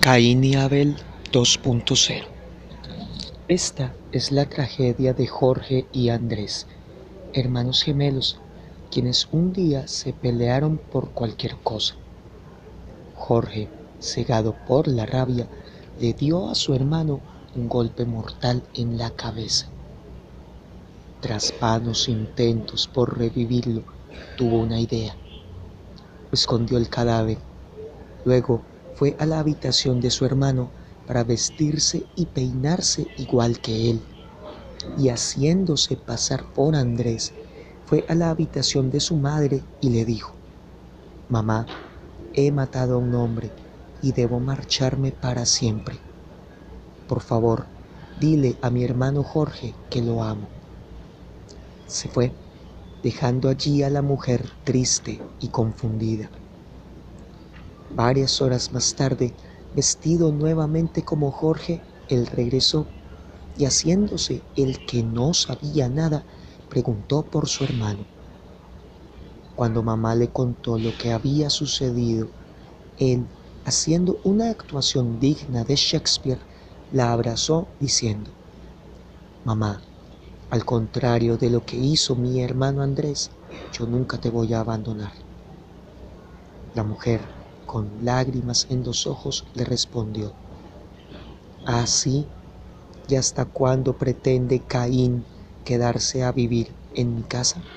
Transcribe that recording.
Caín y Abel 2.0 Esta es la tragedia de Jorge y Andrés, hermanos gemelos, quienes un día se pelearon por cualquier cosa. Jorge, cegado por la rabia, le dio a su hermano un golpe mortal en la cabeza. Tras vanos intentos por revivirlo, tuvo una idea. Escondió el cadáver. Luego fue a la habitación de su hermano para vestirse y peinarse igual que él. Y haciéndose pasar por Andrés, fue a la habitación de su madre y le dijo, Mamá, he matado a un hombre y debo marcharme para siempre. Por favor, dile a mi hermano Jorge que lo amo. Se fue, dejando allí a la mujer triste y confundida. Varias horas más tarde, vestido nuevamente como Jorge, él regresó y haciéndose el que no sabía nada, preguntó por su hermano. Cuando mamá le contó lo que había sucedido, él, haciendo una actuación digna de Shakespeare, la abrazó diciendo, Mamá, al contrario de lo que hizo mi hermano Andrés, yo nunca te voy a abandonar. La mujer, con lágrimas en los ojos, le respondió, ¿Así? ¿Y hasta cuándo pretende Caín quedarse a vivir en mi casa?